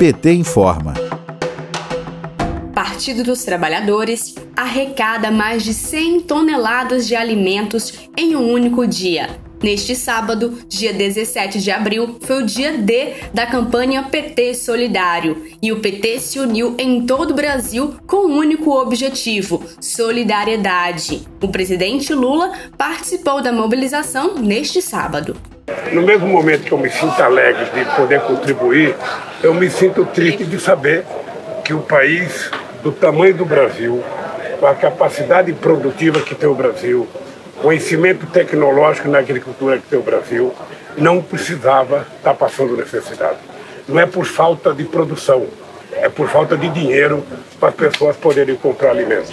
PT informa. Partido dos Trabalhadores arrecada mais de 100 toneladas de alimentos em um único dia. Neste sábado, dia 17 de abril, foi o dia D da campanha PT Solidário e o PT se uniu em todo o Brasil com um único objetivo: solidariedade. O presidente Lula participou da mobilização neste sábado. No mesmo momento que eu me sinto alegre de poder contribuir, eu me sinto triste de saber que o país do tamanho do Brasil, com a capacidade produtiva que tem o Brasil, conhecimento tecnológico na agricultura que tem o Brasil, não precisava estar passando necessidade. Não é por falta de produção, é por falta de dinheiro para as pessoas poderem comprar alimentos.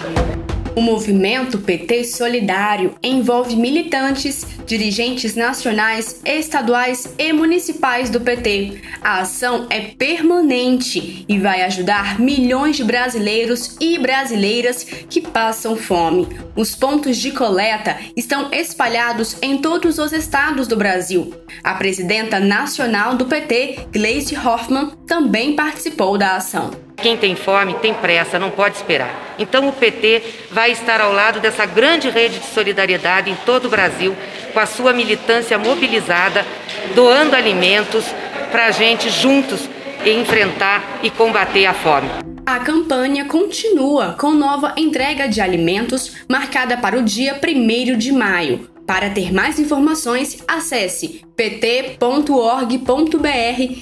O movimento PT Solidário envolve militantes, dirigentes nacionais, estaduais e municipais do PT. A ação é permanente e vai ajudar milhões de brasileiros e brasileiras que passam fome. Os pontos de coleta estão espalhados em todos os estados do Brasil. A presidenta nacional do PT, Gleisi Hoffmann, também participou da ação. Quem tem fome tem pressa, não pode esperar. Então o PT vai estar ao lado dessa grande rede de solidariedade em todo o Brasil, com a sua militância mobilizada, doando alimentos para a gente juntos enfrentar e combater a fome. A campanha continua com nova entrega de alimentos marcada para o dia 1 de maio. Para ter mais informações, acesse pt.org.br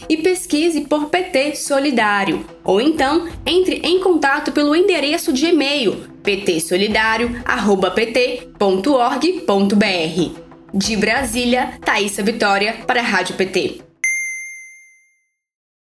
e pesquise por PT Solidário. Ou então, entre em contato pelo endereço de e-mail ptsolidario@pt.org.br. De Brasília, Thaisa Vitória para a Rádio PT.